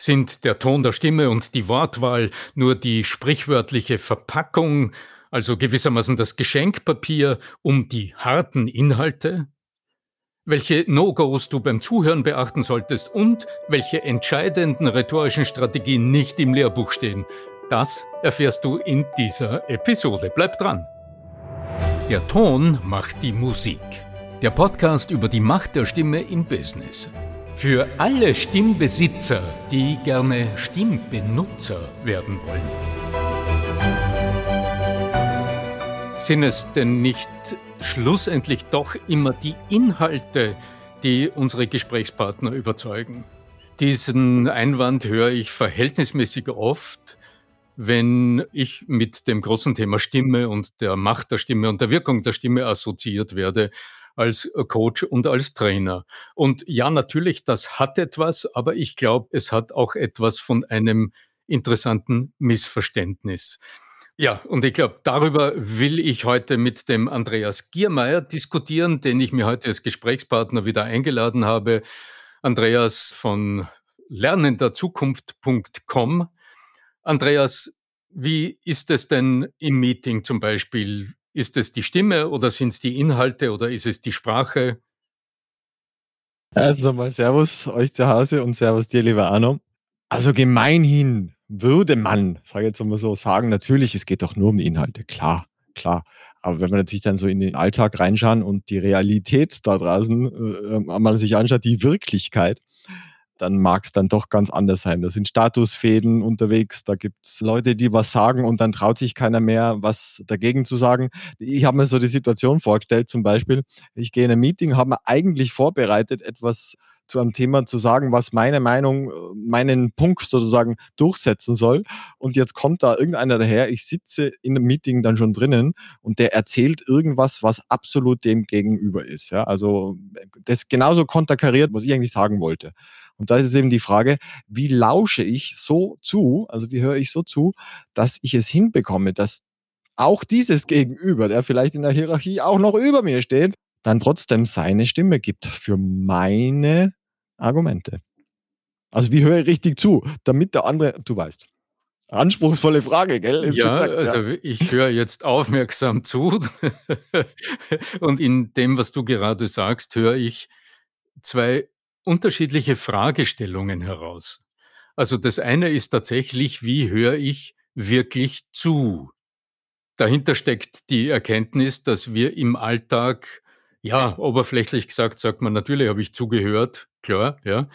Sind der Ton der Stimme und die Wortwahl nur die sprichwörtliche Verpackung, also gewissermaßen das Geschenkpapier um die harten Inhalte? Welche No-Gos du beim Zuhören beachten solltest und welche entscheidenden rhetorischen Strategien nicht im Lehrbuch stehen, das erfährst du in dieser Episode. Bleib dran! Der Ton macht die Musik. Der Podcast über die Macht der Stimme im Business. Für alle Stimmbesitzer, die gerne Stimmbenutzer werden wollen. Sind es denn nicht schlussendlich doch immer die Inhalte, die unsere Gesprächspartner überzeugen? Diesen Einwand höre ich verhältnismäßig oft, wenn ich mit dem großen Thema Stimme und der Macht der Stimme und der Wirkung der Stimme assoziiert werde als äh, Coach und als Trainer. Und ja, natürlich, das hat etwas, aber ich glaube, es hat auch etwas von einem interessanten Missverständnis. Ja, und ich glaube, darüber will ich heute mit dem Andreas Giermeier diskutieren, den ich mir heute als Gesprächspartner wieder eingeladen habe. Andreas von lernenderzukunft.com. Andreas, wie ist es denn im Meeting zum Beispiel? Ist es die Stimme oder sind es die Inhalte oder ist es die Sprache? Also mal Servus euch zu Hause und Servus dir, lieber Arno. Also gemeinhin würde man, sage ich jetzt mal so, sagen, natürlich, es geht doch nur um die Inhalte, klar, klar. Aber wenn wir natürlich dann so in den Alltag reinschauen und die Realität da draußen äh, äh man sich anschaut, die Wirklichkeit, dann mag es dann doch ganz anders sein. Da sind Statusfäden unterwegs, da gibt es Leute, die was sagen und dann traut sich keiner mehr, was dagegen zu sagen. Ich habe mir so die Situation vorgestellt, zum Beispiel, ich gehe in ein Meeting, habe mir eigentlich vorbereitet, etwas zu einem Thema zu sagen, was meine Meinung, meinen Punkt sozusagen durchsetzen soll. Und jetzt kommt da irgendeiner daher, ich sitze in einem Meeting dann schon drinnen und der erzählt irgendwas, was absolut dem gegenüber ist. Ja? Also das genauso konterkariert, was ich eigentlich sagen wollte. Und da ist es eben die Frage, wie lausche ich so zu, also wie höre ich so zu, dass ich es hinbekomme, dass auch dieses Gegenüber, der vielleicht in der Hierarchie auch noch über mir steht, dann trotzdem seine Stimme gibt für meine Argumente. Also wie höre ich richtig zu, damit der andere, du weißt. Anspruchsvolle Frage, gell? Ja, gesagt, also ja. ich höre jetzt aufmerksam zu und in dem, was du gerade sagst, höre ich zwei unterschiedliche Fragestellungen heraus. Also das eine ist tatsächlich, wie höre ich wirklich zu? Dahinter steckt die Erkenntnis, dass wir im Alltag, ja, oberflächlich gesagt, sagt man, natürlich habe ich zugehört, klar, ja.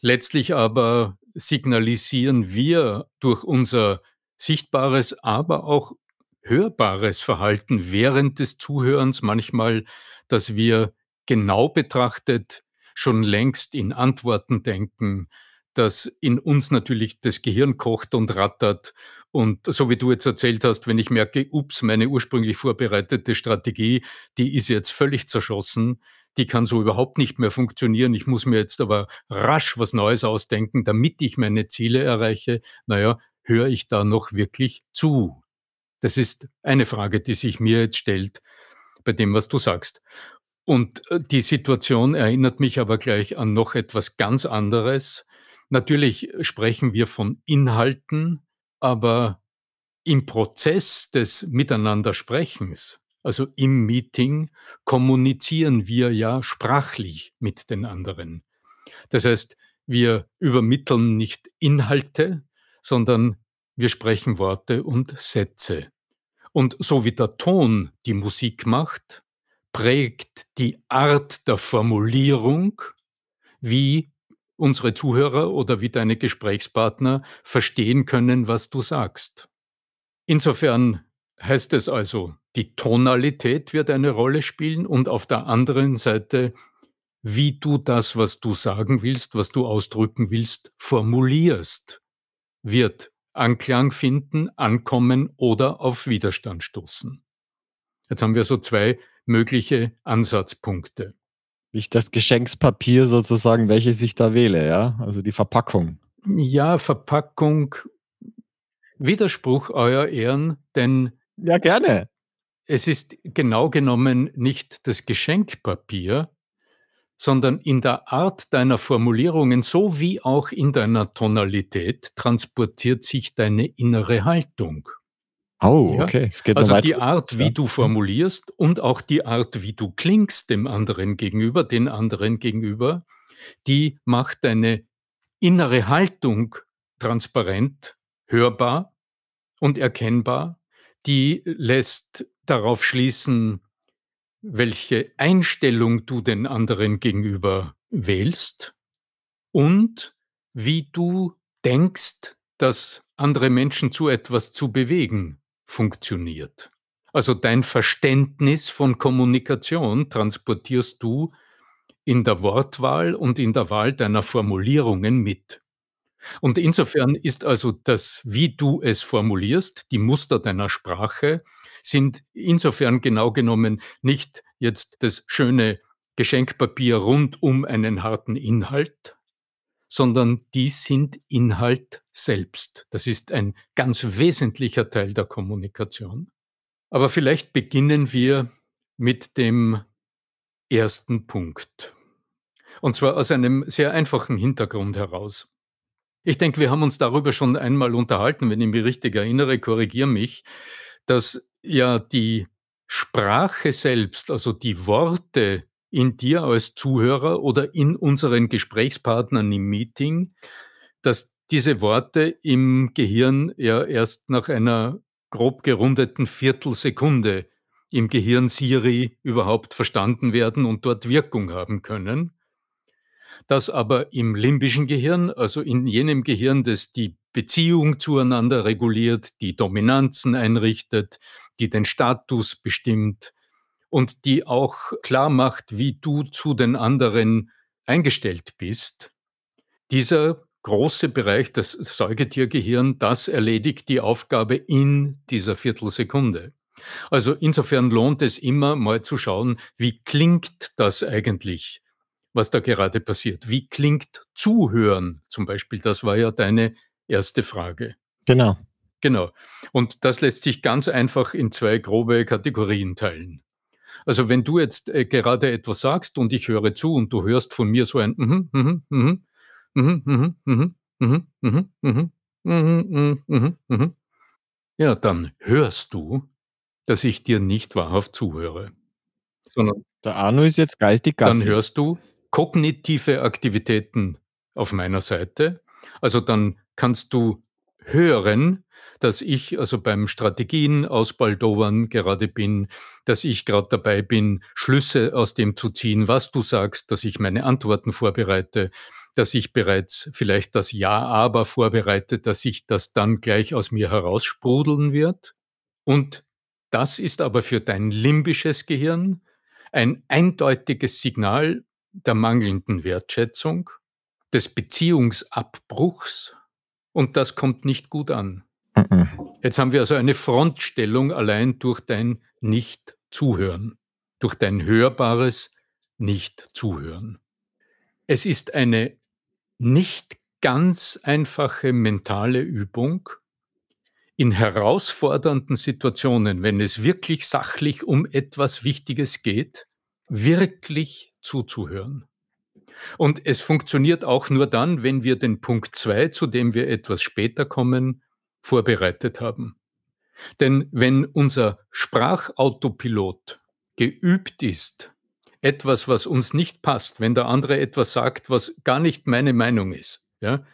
Letztlich aber signalisieren wir durch unser sichtbares, aber auch hörbares Verhalten während des Zuhörens manchmal, dass wir genau betrachtet schon längst in Antworten denken, dass in uns natürlich das Gehirn kocht und rattert. Und so wie du jetzt erzählt hast, wenn ich merke, ups, meine ursprünglich vorbereitete Strategie, die ist jetzt völlig zerschossen, die kann so überhaupt nicht mehr funktionieren. Ich muss mir jetzt aber rasch was Neues ausdenken, damit ich meine Ziele erreiche. Naja, höre ich da noch wirklich zu? Das ist eine Frage, die sich mir jetzt stellt bei dem, was du sagst. Und äh, die Situation erinnert mich aber gleich an noch etwas ganz anderes. Natürlich sprechen wir von Inhalten, aber im Prozess des Miteinandersprechens, also im Meeting, kommunizieren wir ja sprachlich mit den anderen. Das heißt, wir übermitteln nicht Inhalte, sondern wir sprechen Worte und Sätze. Und so wie der Ton die Musik macht, prägt die Art der Formulierung, wie unsere Zuhörer oder wie deine Gesprächspartner verstehen können, was du sagst. Insofern heißt es also, die Tonalität wird eine Rolle spielen und auf der anderen Seite, wie du das, was du sagen willst, was du ausdrücken willst, formulierst, wird Anklang finden, ankommen oder auf Widerstand stoßen. Jetzt haben wir so zwei mögliche Ansatzpunkte. Ich das Geschenkspapier sozusagen, welches ich da wähle, ja? Also die Verpackung. Ja, Verpackung. Widerspruch, Euer Ehren, denn. Ja, gerne. Es ist genau genommen nicht das Geschenkpapier, sondern in der Art deiner Formulierungen sowie auch in deiner Tonalität transportiert sich deine innere Haltung. Oh, Ja? okay. Es geht noch Also, die Art, ja. wie du Mhm. formulierst und auch die Art, wie du klingst dem anderen gegenüber den anderen gegenüber, die macht deine innere Haltung transparent, hörbar und erkennbar. Die lässt darauf schließen, welche Einstellung du den anderen gegenüber wählst und wie du denkst, dass andere Menschen zu etwas zu bewegen funktioniert. Also, dein Verständnis von Kommunikation transportierst du in der Wortwahl und in der Wahl deiner Formulierungen mit. Und insofern ist also das, wie du es formulierst, die Muster deiner Sprache sind insofern genau genommen nicht jetzt das schöne Geschenkpapier rund um einen harten Inhalt, sondern die sind Inhalt selbst. Das ist ein ganz wesentlicher Teil der Kommunikation. Aber vielleicht beginnen wir mit dem 1. Punkt. Und zwar aus einem sehr einfachen Hintergrund heraus. Ich denke, wir haben uns darüber schon einmal unterhalten, wenn ich mich richtig erinnere, korrigiere mich, dass ja die Sprache selbst, also die Worte in dir als Zuhörer oder in unseren Gesprächspartnern im Meeting, dass diese Worte im Gehirn ja erst nach einer grob gerundeten Viertelsekunde im Gehirn Siri überhaupt verstanden werden und dort Wirkung haben können. Dass aber im limbischen Gehirn, also in jenem Gehirn, das die Beziehung zueinander reguliert, die Dominanzen einrichtet, die den Status bestimmt und die auch klarmacht, wie du zu den anderen eingestellt bist. Dieser große Bereich, das Säugetiergehirn, das erledigt die Aufgabe in dieser Viertelsekunde. Also, insofern lohnt es immer, mal zu schauen, wie klingt das eigentlich, was da gerade passiert? Wie klingt Zuhören zum Beispiel? Das war ja deine 1. Frage. Genau. Genau. Und das lässt sich ganz einfach in 2 grobe Kategorien teilen. Also, wenn du jetzt, äh, gerade etwas sagst und ich höre zu und du hörst von mir so ein „Mhm, mhm, mhm, mhm, mhm, mhm, mhm, mhm, mhm, mhm, mhm, mhm, mhm“, ja, dann hörst du, dass ich dir nicht wahrhaft zuhöre, sondern Der Arno ist jetzt geistig dann Gassi. hörst du kognitive Aktivitäten auf meiner Seite. Also, dann kannst du hören, dass ich also beim Strategien ausbaldowern gerade bin, dass ich grad dabei bin, Schlüsse aus dem zu ziehen, was du sagst, dass ich meine Antworten vorbereite, dass ich bereits vielleicht das Ja, aber vorbereite, dass sich das dann gleich aus mir heraussprudeln wird. Und das ist aber für dein limbisches Gehirn ein eindeutiges Signal der mangelnden Wertschätzung, des Beziehungsabbruchs und das kommt nicht gut an. Jetzt haben wir also eine Frontstellung allein durch dein Nicht-Zuhören, durch dein hörbares Nicht-Zuhören. Es ist eine nicht ganz einfache mentale Übung in herausfordernden Situationen, wenn es wirklich sachlich um etwas Wichtiges geht, wirklich zuzuhören. Und es funktioniert auch nur dann, wenn wir den Punkt 2, zu dem wir etwas später kommen, vorbereitet haben. Denn wenn unser Sprachautopilot geübt ist, etwas, was uns nicht passt, wenn der andere etwas sagt, was gar nicht meine Meinung ist, ja,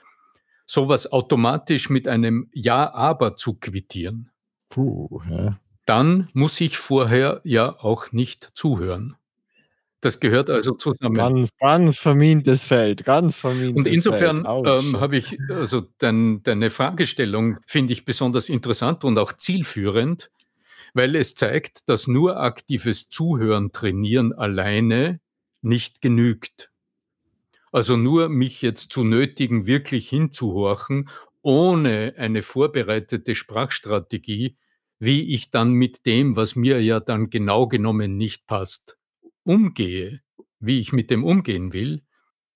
so was automatisch mit einem „Ja, aber“ zu quittieren Puh, ja. dann muss ich vorher ja auch nicht zuhören. Das gehört also zusammen. Ganz, ganz vermintes Feld, ganz Und vermintes Feld. insofern, ähm, habe ich also dein deine Fragestellung finde ich besonders interessant und auch zielführend, weil es zeigt, dass nur aktives Zuhören trainieren alleine nicht genügt. Also, nur mich jetzt zu nötigen, wirklich hinzuhorchen, ohne eine vorbereitete Sprachstrategie, wie ich dann mit dem, was mir ja dann genau genommen nicht passt, umgehe, wie ich mit dem umgehen will.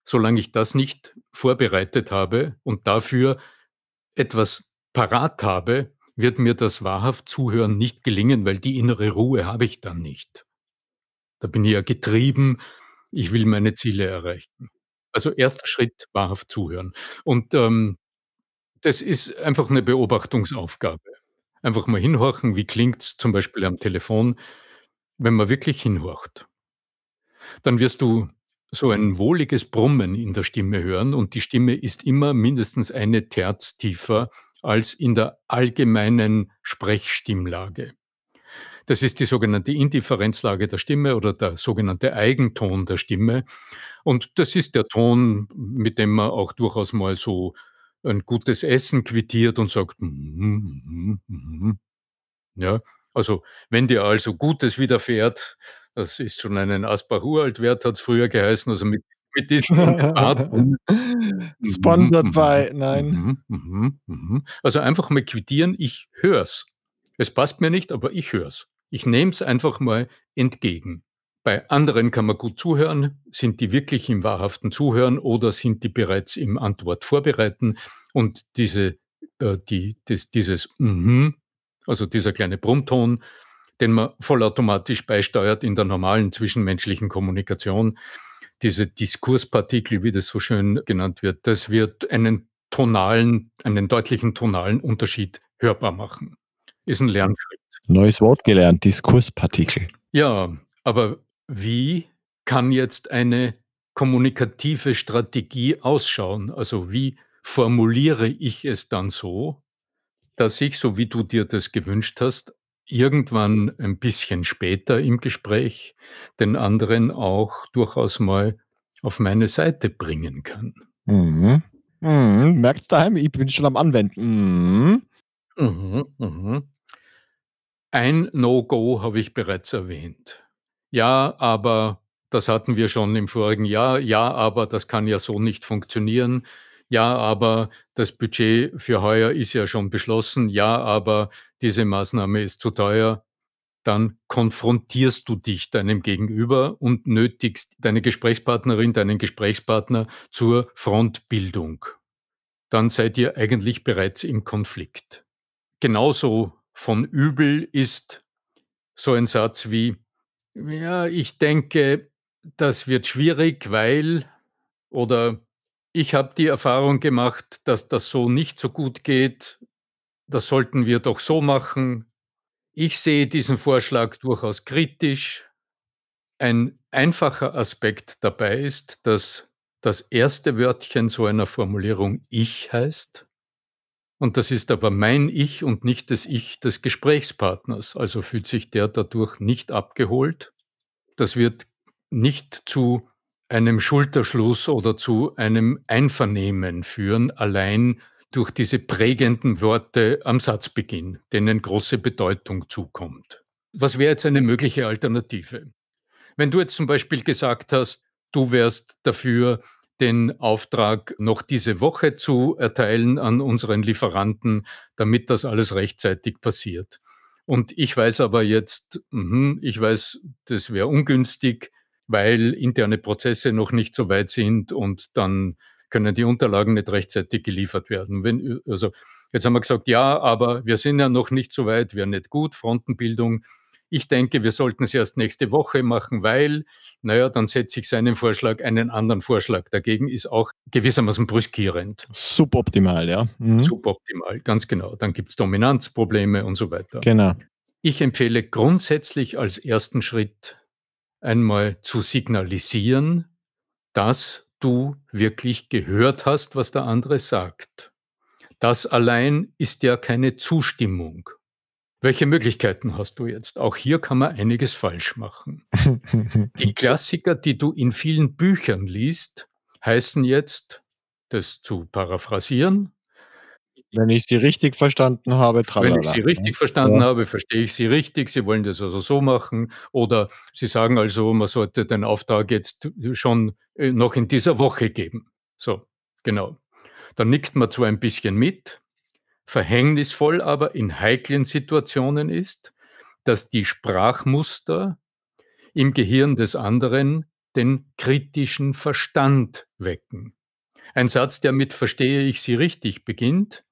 Solange ich das nicht vorbereitet habe und dafür etwas parat habe, wird mir das wahrhaft Zuhören nicht gelingen, weil die innere Ruhe habe ich dann nicht. Da bin ich ja getrieben Ich will meine Ziele erreichen. Also, 1. Schritt wahrhaft zuhören. Und, ähm, das ist einfach 'ne Beobachtungsaufgabe. Einfach mal hinhorchen, wie klingt's zum Beispiel am Telefon, wenn man wirklich hinhorcht. Dann wirst du so ein wohliges Brummen in der Stimme hören und die Stimme ist immer mindestens eine Terz tiefer als in der allgemeinen Sprechstimmlage. Das ist die sogenannte Indifferenzlage der Stimme oder der sogenannte Eigenton der Stimme. Und das ist der Ton, mit dem man auch durchaus mal so ein gutes Essen quittiert und sagt: „Mhm, mhm, mhm.“ Ja, also, wenn dir also Gutes widerfährt, das ist schon einen Asbach-Uralt-Wert, hat's früher geheißen, also, mit mit diesem Sponsored by nein. mhm, mhm, mhm. Also, einfach mal quittieren: „Ich höre es. Es passt mir nicht, aber ich höre es. Ich nehme es einfach mal entgegen.“ Bei anderen kann man gut zuhören. Sind die wirklich im wahrhaften Zuhören oder sind die bereits im Antwort vorbereiten? Und diese äh, die das dieses „Mhm“, also, dieser kleine Brummton, den man vollautomatisch beisteuert in der normalen zwischenmenschlichen Kommunikation, diese Diskurspartikel, wie das so schön genannt wird, das wird einen tonalen einen deutlichen tonalen Unterschied hörbar machen. Ist 'n Lernschritt. Neues Wort gelernt, Diskurspartikel. Ja, aber wie kann jetzt eine kommunikative Strategie ausschauen? Also, wie formuliere ich es dann so, dass ich, so wie du dir das gewünscht hast, irgendwann ein bisschen später im Gespräch den anderen auch durchaus mal auf meine Seite bringen kann? Mhm. Mhm. Merkt's daheim, ich bin schon am Anwenden. Mhm. Mhm, mhm. Ein No-Go habe ich bereits erwähnt. „Ja, aber das hatten wir schon im vorigen Jahr. Ja, aber das kann ja so nicht funktionieren. Ja, aber das Budget für heuer ist ja schon beschlossen. Ja, aber diese Maßnahme ist zu teuer.“ Dann konfrontierst du dich deinem Gegenüber und nötigst deine Gesprächspartnerin, deinen Gesprächspartner zur Frontbildung. Dann seid ihr eigentlich bereits im Konflikt. Genauso von übel ist so ein Satz wie: „Ja, ich denke, das wird schwierig, weil“ oder „Ich habe die Erfahrung gemacht, dass das so nicht so gut geht. Das sollten wir doch so machen. Ich sehe diesen Vorschlag durchaus kritisch.“ Ein einfacher Aspekt dabei ist, dass das 1. Wörtchen so einer Formulierung „Ich“ heißt. Und das ist aber mein Ich und nicht das Ich des Gesprächspartners. Also, fühlt sich der dadurch nicht abgeholt. Das wird nicht zu einem Schulterschluss oder zu einem Einvernehmen führen, allein durch diese prägenden Worte am Satzbeginn, denen große Bedeutung zukommt. Was wäre jetzt eine mögliche Alternative? Wenn du jetzt zum Beispiel gesagt hast, du wärst dafür, den Auftrag noch diese Woche zu erteilen an unseren Lieferanten, damit das alles rechtzeitig passiert. Und ich weiß aber jetzt, mhm, ich weiß, das wäre ungünstig, weil interne Prozesse noch nicht so weit sind und dann können die Unterlagen nicht rechtzeitig geliefert werden. Wenn also, jetzt haben wir gesagt: „Ja, aber wir sind ja noch nicht so weit, wäre nicht gut, Frontenbildung. Ich denke, wir sollten es erst nächste Woche machen, weil“ na ja, dann setze ich seinen Vorschlag einen anderen Vorschlag dagegen, ist auch gewissermaßen brüskierend. Suboptimal, ja. Mhm. Suboptimal, ganz genau. Dann gibt's Dominanzprobleme und so weiter. Genau. Ich empfehle grundsätzlich als 1. Schritt einmal zu signalisieren, dass du wirklich gehört hast, was der andere sagt. Das allein ist ja keine Zustimmung. Welche Möglichkeiten hast du jetzt? Auch hier kann man einiges falsch machen. Die Klassiker, die du in vielen Büchern liest, heißen jetzt, das zu paraphrasieren Wenn ich Sie richtig verstanden habe, „Wenn ich tralala, Sie ne? richtig verstanden Ja. habe, verstehe ich Sie richtig. Sie wollen das also so machen.“ Oder sie sagen also, man sollte den Auftrag jetzt schon, äh, noch in dieser Woche geben. So, genau. Da nickt man zwar ein bisschen mit, verhängnisvoll aber in heiklen Situationen ist, dass die Sprachmuster im Gehirn des anderen den kritischen Verstand wecken. Ein Satz, der mit „Verstehe ich Sie richtig“ beginnt,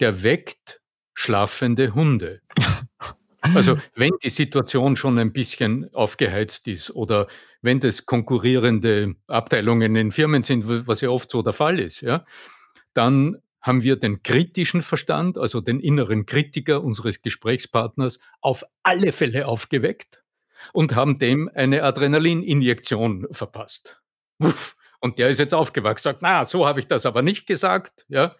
der weckt schlafende Hunde. Also, wenn die Situation schon ein bisschen aufgeheizt ist oder wenn das konkurrierende Abteilungen in Firmen sind, was ja oft so der Fall ist, ja, dann haben wir den kritischen Verstand, also den inneren Kritiker unseres Gesprächspartners, auf alle Fälle aufgeweckt und haben dem eine Adrenalininjektion verpasst. Uff, und der ist jetzt aufgewacht, sagt, na, so habe ich das aber nicht gesagt, ja.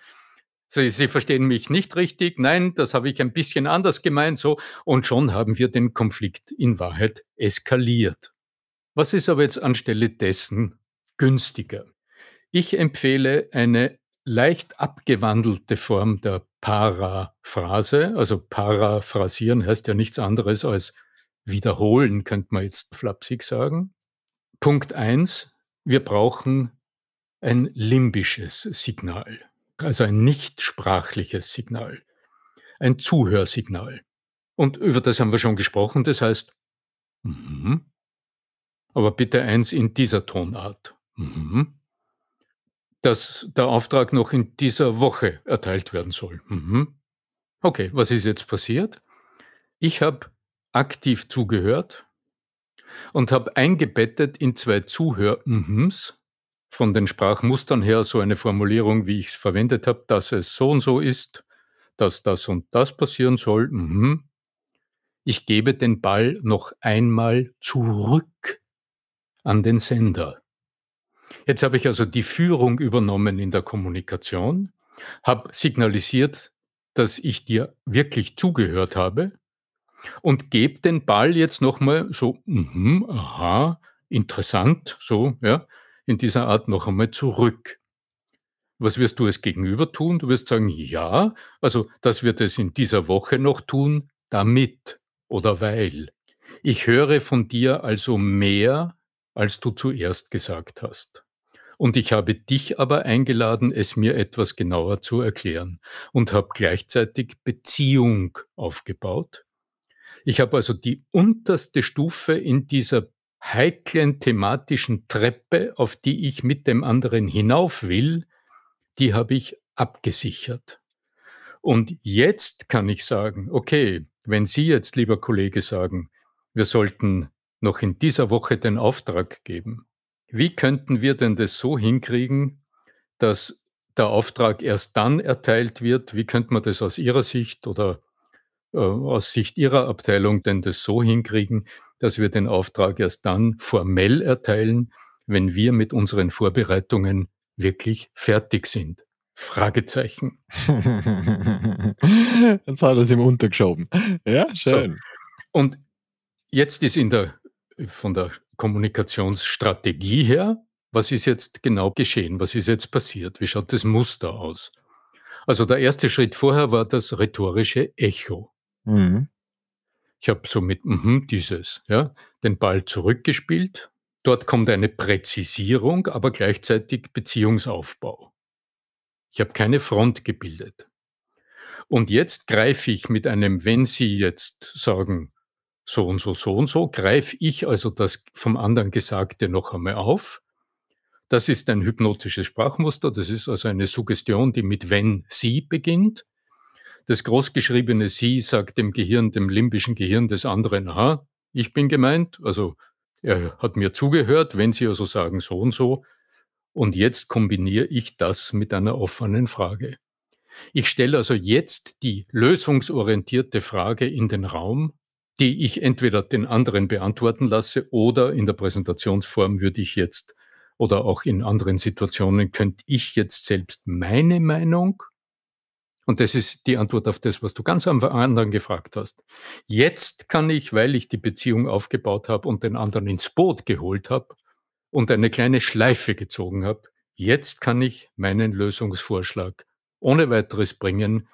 Sie, Sie verstehen mich nicht richtig. Nein, das habe ich ein bisschen anders gemeint, so. Und schon haben wir den Konflikt in Wahrheit eskaliert. Was ist aber jetzt anstelle dessen günstiger? Ich empfehle eine leicht abgewandelte Form der Paraphrase. Also paraphrasieren heißt ja nichts anderes als wiederholen, könnte man jetzt flapsig sagen. Punkt eins: Wir brauchen ein limbisches Signal, also ein nicht sprachliches Signal, ein Zuhörsignal. Und über das haben wir schon gesprochen, das heißt, mhm. aber bitte eins in dieser Tonart. Mhm dass der Auftrag noch in dieser Woche erteilt werden soll. Mhm. Okay, was ist jetzt passiert? Ich habe aktiv zugehört und habe eingebettet in zwei Zuhör-Mhms von den Sprachmustern her so eine Formulierung, wie ich es verwendet habe, dass es so und so ist, dass das und das passieren soll. Mhm. Ich gebe den Ball noch einmal zurück an den Sender. Jetzt habe ich also die Führung übernommen in der Kommunikation, habe signalisiert, dass ich dir wirklich zugehört habe und gebe den Ball jetzt nochmal so, mhm, aha, interessant, so, ja, in dieser Art noch einmal zurück. Was wirst du als Gegenüber tun? Du wirst sagen, ja, also das wird es in dieser Woche noch tun, damit oder weil. Ich höre von dir also mehr, als du zuerst gesagt hast. Und ich habe dich aber eingeladen, es mir etwas genauer zu erklären und habe gleichzeitig Beziehung aufgebaut. Ich habe also die unterste Stufe in dieser heiklen thematischen Treppe, auf die ich mit dem anderen hinauf will, die habe ich abgesichert. Und jetzt kann ich sagen, okay, wenn Sie jetzt, lieber Kollege, sagen, wir sollten noch in dieser Woche den Auftrag geben, wie könnten wir denn das so hinkriegen, dass der Auftrag erst dann erteilt wird? Wie könnte man das aus Ihrer Sicht oder äh, aus Sicht Ihrer Abteilung denn das so hinkriegen, dass wir den Auftrag erst dann formell erteilen, wenn wir mit unseren Vorbereitungen wirklich fertig sind? Fragezeichen. Jetzt hat er es ihm untergeschoben. Ja, schön. So. Und jetzt ist in der von der Kommunikationsstrategie her, was ist jetzt genau geschehen? Was ist jetzt passiert? Wie schaut das Muster aus? Also der erste Schritt vorher war das rhetorische Echo. Mhm. Ich habe so mit mhm, dieses, ja, den Ball zurückgespielt. Dort kommt eine Präzisierung, aber gleichzeitig Beziehungsaufbau. Ich habe keine Front gebildet. Und jetzt greife ich mit einem, wenn Sie jetzt sagen, so und so, so und so, greife ich also das vom anderen Gesagte noch einmal auf. Das ist ein hypnotisches Sprachmuster, das ist also eine Suggestion, die mit wenn sie beginnt. Das großgeschriebene sie sagt dem Gehirn, dem limbischen Gehirn des anderen, aha, ich bin gemeint, also er hat mir zugehört, wenn sie also sagen so und so. Und jetzt kombiniere ich das mit einer offenen Frage. Ich stelle also jetzt die lösungsorientierte Frage in den Raum, die ich entweder den anderen beantworten lasse oder in der Präsentationsform würde ich jetzt oder auch in anderen Situationen könnte ich jetzt selbst meine Meinung und das ist die Antwort auf das, was du ganz am anderen gefragt hast. Jetzt kann ich, weil ich die Beziehung aufgebaut habe und den anderen ins Boot geholt habe und eine kleine Schleife gezogen habe, jetzt kann ich meinen Lösungsvorschlag ohne weiteres bringen,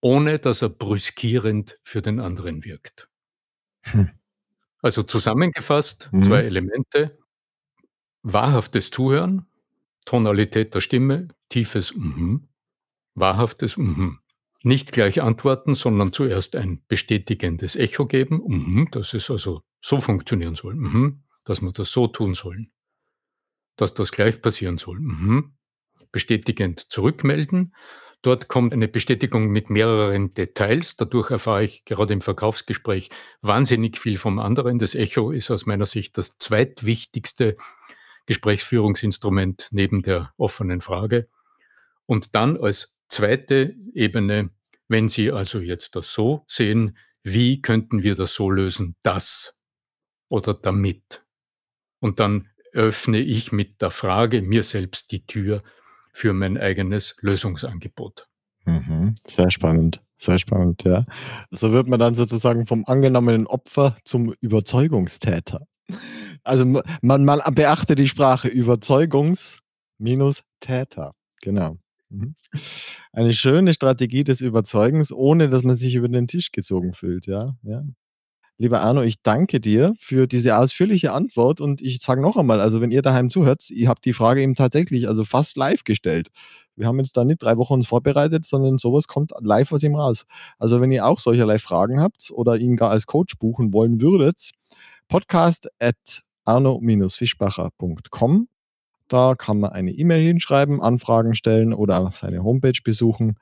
ohne dass er brüskierend für den anderen wirkt. Hm. Also zusammengefasst, mhm. zwei Elemente. Wahrhaftes Zuhören, Tonalität der Stimme, tiefes Mhm, wahrhaftes Mhm. Nicht gleich antworten, sondern zuerst ein bestätigendes Echo geben. Mhm, dass es also so funktionieren soll. Mhm, dass wir das so tun sollen. Dass das gleich passieren soll. Mhm. Bestätigend zurückmelden. Dort kommt eine Bestätigung mit mehreren Details. Dadurch erfahre ich gerade im Verkaufsgespräch wahnsinnig viel vom anderen. Das Echo ist aus meiner Sicht das zweitwichtigste Gesprächsführungsinstrument neben der offenen Frage. Und dann als zweite Ebene, wenn Sie also jetzt das so sehen, wie könnten wir das so lösen, das oder damit? Und dann öffne ich mit der Frage mir selbst die Tür für mein eigenes Lösungsangebot. Mhm. Sehr spannend, sehr spannend, ja. So wird man dann sozusagen vom angenommenen Opfer zum Überzeugungstäter. Also man, man beachte die Sprache Überzeugungs minus Täter. Genau. Mhm. Eine schöne Strategie des Überzeugens, ohne dass man sich über den Tisch gezogen fühlt, ja, ja. Lieber Arno, ich danke dir für diese ausführliche Antwort und ich sage noch einmal, also wenn ihr daheim zuhört, ihr habt die Frage eben tatsächlich also fast live gestellt. Wir haben jetzt da nicht drei Wochen uns vorbereitet, sondern sowas kommt live aus ihm raus. Also wenn ihr auch solcherlei Fragen habt oder ihn gar als Coach buchen wollen würdet, podcast at arno-fischbacher.com. Da kann man eine E-Mail hinschreiben, Anfragen stellen oder seine Homepage besuchen.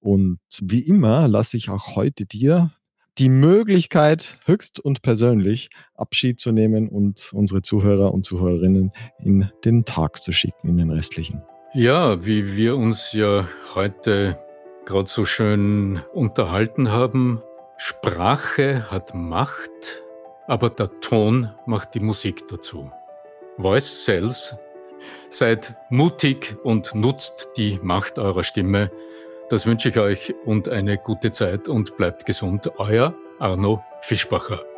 Und wie immer lasse ich auch heute dir die Möglichkeit, höchst und persönlich Abschied zu nehmen und unsere Zuhörer und Zuhörerinnen in den Tag zu schicken, in den restlichen. Ja, wie wir uns ja heute gerade so schön unterhalten haben, Sprache hat Macht, aber der Ton macht die Musik dazu. Voice sells. Seid mutig und nutzt die Macht eurer Stimme das wünsche ich euch und eine gute Zeit und bleibt gesund. Euer Arno Fischbacher.